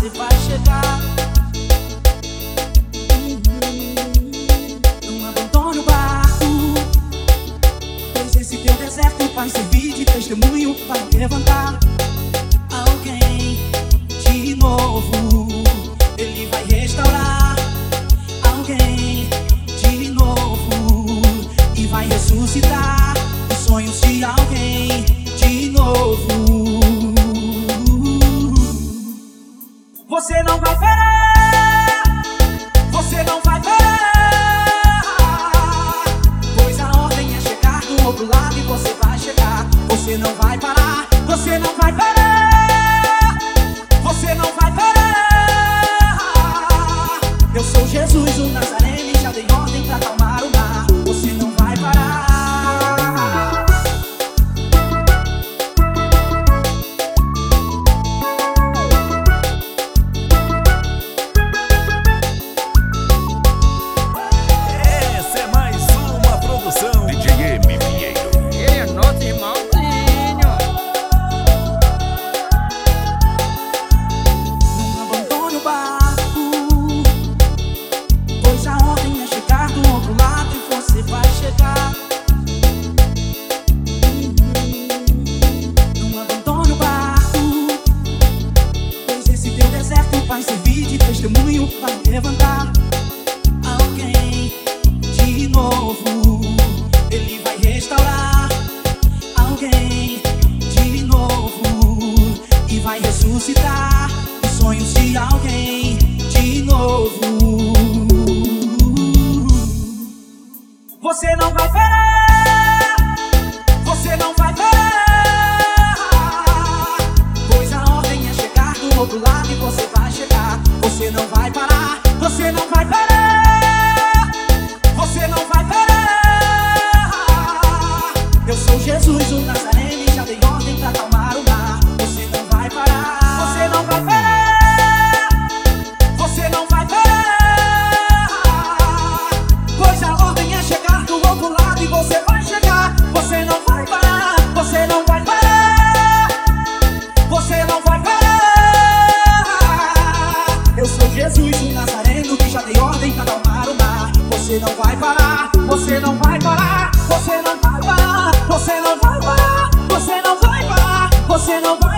você vai chegar. Uhum. Não abandone o barco. Pois esse teu deserto vai servir de testemunho para levantar alguém de novo. Ele vai restaurar alguém de novo e vai ressuscitar os sonhos de alguém de novo. Você não vai parar, você não vai parar, pois a ordem é chegar do outro lado e você vai chegar. Você não vai parar, você vai chegar. Não abandone o barco, pois esse teu deserto vai servir de testemunho para levantar alguém de novo. Ele vai restaurar alguém de novo e vai ressuscitar os sonhos de alguém Você não vai parar, você não vai parar, pois a ordem é chegar do outro lado e você vai chegar. Você não vai parar, você não vai parar, você não vai parar, você não vai parar, você não vai parar, você não vai